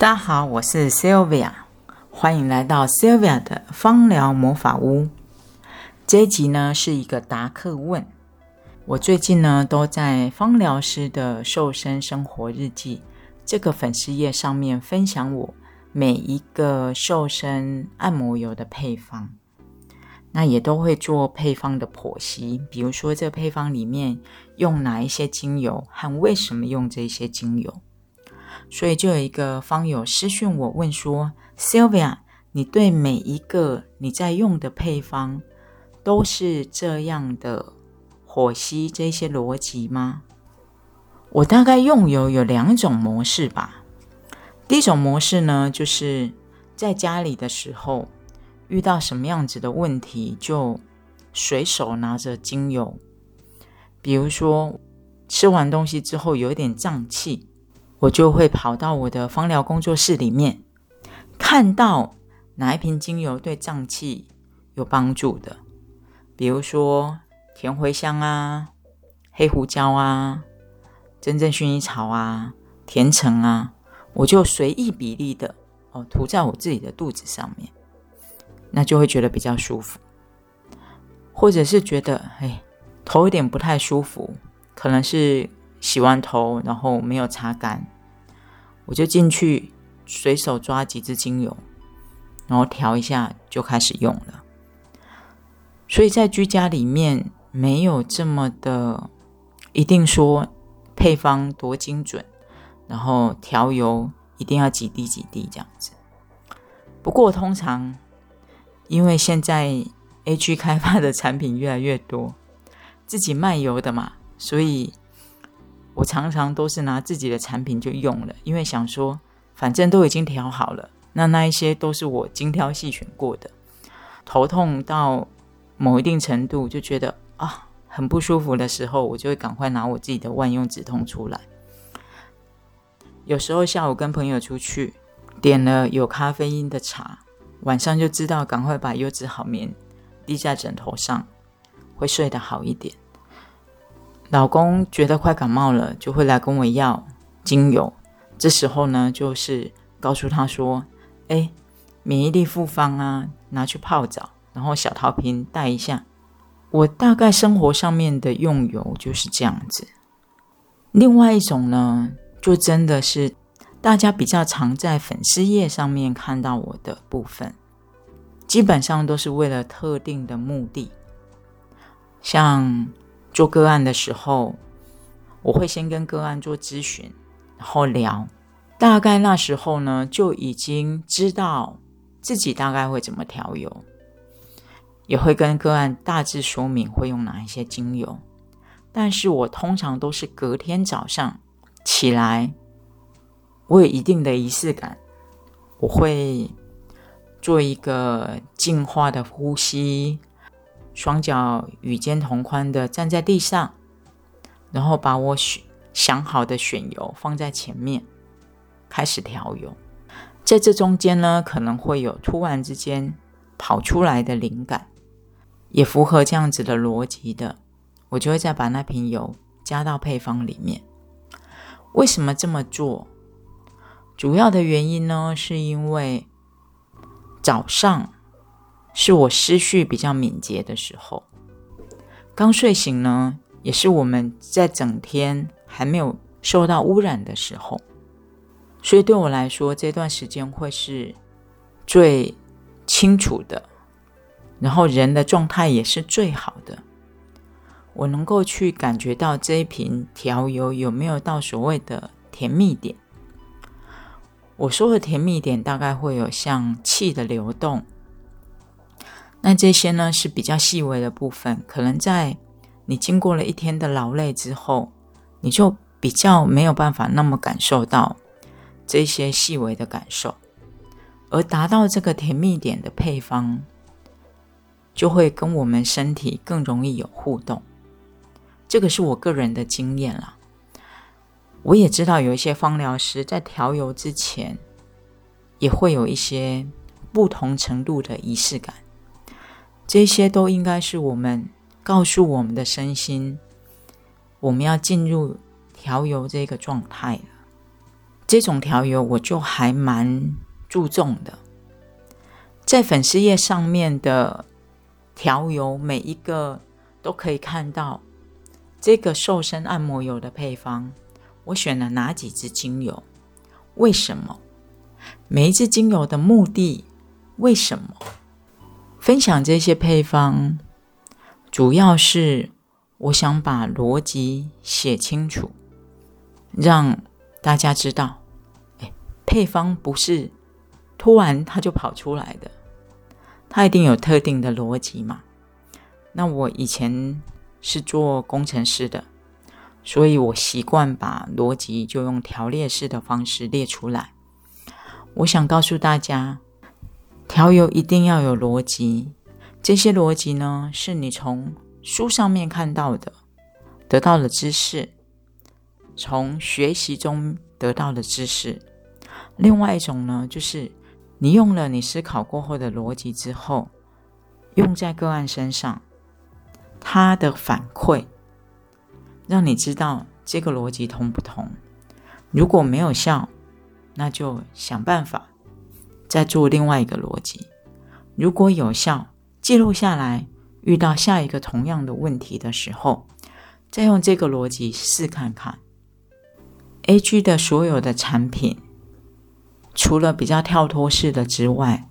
大家好，我是 Sylvia，欢迎来到 Sylvia 的芳疗魔法屋。这一集呢是一个答客问。我最近呢都在芳疗师的瘦身生活日记这个粉丝页上面分享我每一个瘦身按摩油的配方，那也都会做配方的剖析，比如说这配方里面用哪一些精油和为什么用这些精油。所以就有一个方友私讯我问说：“Sylvia，你对每一个你在用的配方都是这样的火吸这些逻辑吗？”我大概用油有两种模式吧。第一种模式呢，就是在家里的时候遇到什么样子的问题，就随手拿着精油，比如说吃完东西之后有一点胀气。我就会跑到我的芳疗工作室里面，看到哪一瓶精油对胀气有帮助的，比如说甜茴香啊、黑胡椒啊、真正薰衣草啊、甜橙啊，我就随意比例的哦涂在我自己的肚子上面，那就会觉得比较舒服。或者是觉得哎头有点不太舒服，可能是。洗完头，然后没有擦干，我就进去随手抓几支精油，然后调一下就开始用了。所以在居家里面没有这么的一定说配方多精准，然后调油一定要几滴几滴这样子。不过通常因为现在 A 区开发的产品越来越多，自己卖油的嘛，所以。我常常都是拿自己的产品就用了，因为想说，反正都已经调好了，那那一些都是我精挑细选过的。头痛到某一定程度，就觉得啊很不舒服的时候，我就会赶快拿我自己的万用止痛出来。有时候下午跟朋友出去，点了有咖啡因的茶，晚上就知道赶快把优质好眠滴在枕头上，会睡得好一点。老公觉得快感冒了，就会来跟我要精油。这时候呢，就是告诉他说：“哎，免疫力复方啊，拿去泡澡，然后小陶瓶带一下。”我大概生活上面的用油就是这样子。另外一种呢，就真的是大家比较常在粉丝页上面看到我的部分，基本上都是为了特定的目的，像。做个案的时候，我会先跟个案做咨询，然后聊。大概那时候呢，就已经知道自己大概会怎么调油，也会跟个案大致说明会用哪一些精油。但是我通常都是隔天早上起来，我有一定的仪式感，我会做一个净化的呼吸。双脚与肩同宽的站在地上，然后把我选想好的选油放在前面，开始调油。在这中间呢，可能会有突然之间跑出来的灵感，也符合这样子的逻辑的，我就会再把那瓶油加到配方里面。为什么这么做？主要的原因呢，是因为早上。是我思绪比较敏捷的时候，刚睡醒呢，也是我们在整天还没有受到污染的时候，所以对我来说，这段时间会是最清楚的，然后人的状态也是最好的。我能够去感觉到这一瓶调油有没有到所谓的甜蜜点。我说的甜蜜点，大概会有像气的流动。那这些呢是比较细微的部分，可能在你经过了一天的劳累之后，你就比较没有办法那么感受到这些细微的感受，而达到这个甜蜜点的配方，就会跟我们身体更容易有互动。这个是我个人的经验啦。我也知道有一些芳疗师在调油之前，也会有一些不同程度的仪式感。这些都应该是我们告诉我们的身心，我们要进入调油这个状态了。这种调油我就还蛮注重的。在粉丝页上面的调油，每一个都可以看到这个瘦身按摩油的配方。我选了哪几支精油？为什么？每一支精油的目的？为什么？分享这些配方，主要是我想把逻辑写清楚，让大家知道，哎，配方不是突然它就跑出来的。它一定有特定的逻辑嘛？那我以前是做工程师的，所以我习惯把逻辑就用条列式的方式列出来。我想告诉大家，调油一定要有逻辑。这些逻辑呢，是你从书上面看到的，得到的知识，从学习中得到的知识。另外一种呢，就是。你用了你思考过后的逻辑之后，用在个案身上，他的反馈让你知道这个逻辑通不通。如果没有效，那就想办法再做另外一个逻辑。如果有效，记录下来，遇到下一个同样的问题的时候，再用这个逻辑试看看。A G 的所有的产品。除了比较跳脱式的之外，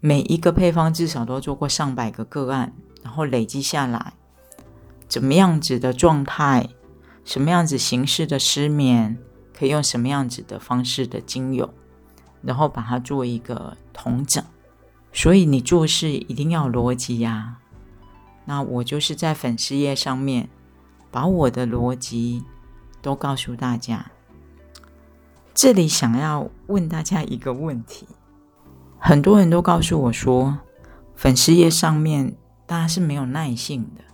每一个配方至少都做过上百个个案，然后累积下来，怎么样子的状态，什么样子形式的失眠，可以用什么样子的方式的精油，然后把它做一个统整。所以你做事一定要逻辑呀。那我就是在粉丝页上面把我的逻辑都告诉大家。这里想要问大家一个问题：很多人都告诉我说，粉丝页上面大家是没有耐性的，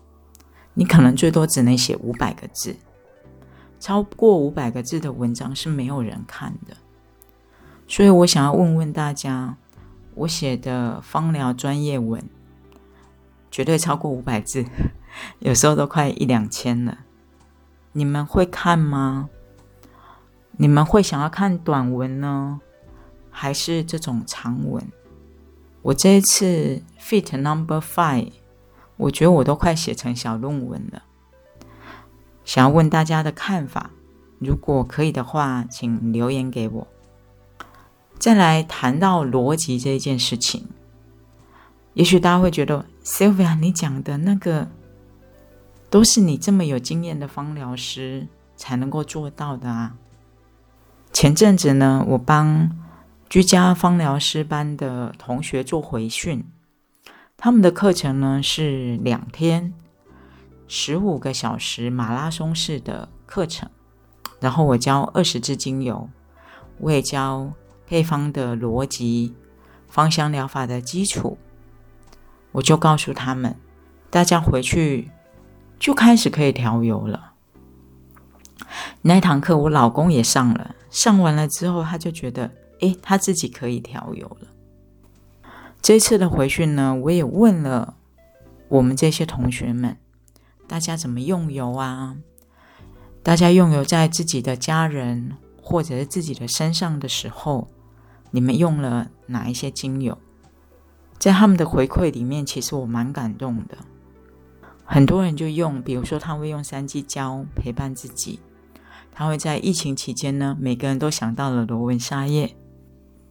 你可能最多只能写五百个字，超过五百个字的文章是没有人看的。所以我想要问问大家，我写的芳疗专业文绝对超过五百字，有时候都快一两千了，你们会看吗？你们会想要看短文呢，还是这种长文？我这一次 Fit Number Five，我觉得我都快写成小论文了。想要问大家的看法，如果可以的话，请留言给我。再来谈到逻辑这一件事情，也许大家会觉得 Sylvia，你讲的那个都是你这么有经验的芳疗师才能够做到的啊。前阵子呢，我帮居家芳疗师班的同学做回训，他们的课程呢是两天，十五个小时马拉松式的课程。然后我教二十支精油，我也教配方的逻辑、芳香疗法的基础。我就告诉他们，大家回去就开始可以调油了。那堂课我老公也上了。上完了之后，他就觉得，哎，他自己可以调油了。这次的回训呢，我也问了我们这些同学们，大家怎么用油啊？大家用油在自己的家人或者是自己的身上的时候，你们用了哪一些精油？在他们的回馈里面，其实我蛮感动的。很多人就用，比如说他会用三鸡胶陪伴自己。他会在疫情期间呢，每个人都想到了罗纹沙叶。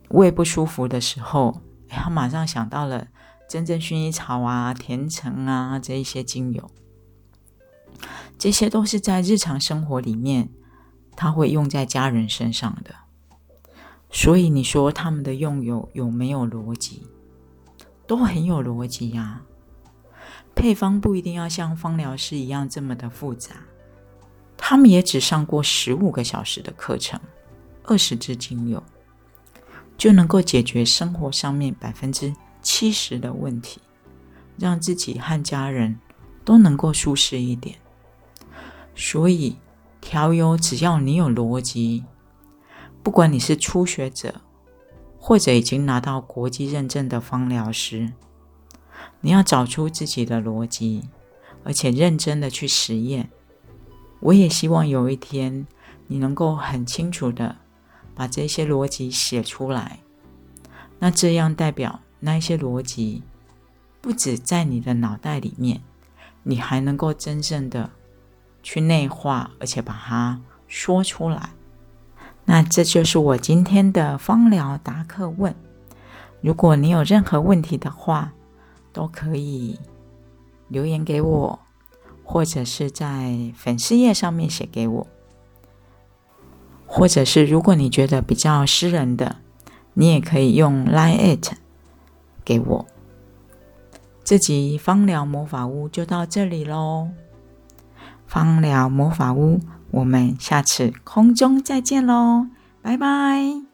胃不舒服的时候，他马上想到了真正薰衣草啊、甜橙啊这一些精油。这些都是在日常生活里面，他会用在家人身上的。所以你说他们的用油有没有逻辑？都很有逻辑呀。配方不一定要像芳疗师一样这么的复杂。他们也只上过十五个小时的课程，二十支精油就能够解决生活上面百分之七十的问题，让自己和家人都能够舒适一点。所以调油，只要你有逻辑，不管你是初学者，或者已经拿到国际认证的芳疗师，你要找出自己的逻辑，而且认真的去实验。我也希望有一天，你能够很清楚的把这些逻辑写出来。那这样代表那些逻辑不止在你的脑袋里面，你还能够真正的去内化，而且把它说出来。那这就是我今天的芳疗答客问。如果你有任何问题的话，都可以留言给我，或者是在粉丝页上面写给我，或者是如果你觉得比较私人的，你也可以用 Line it 给我。这集芳疗魔法屋就到这里喽，芳疗魔法屋，我们下次空中再见喽，拜拜。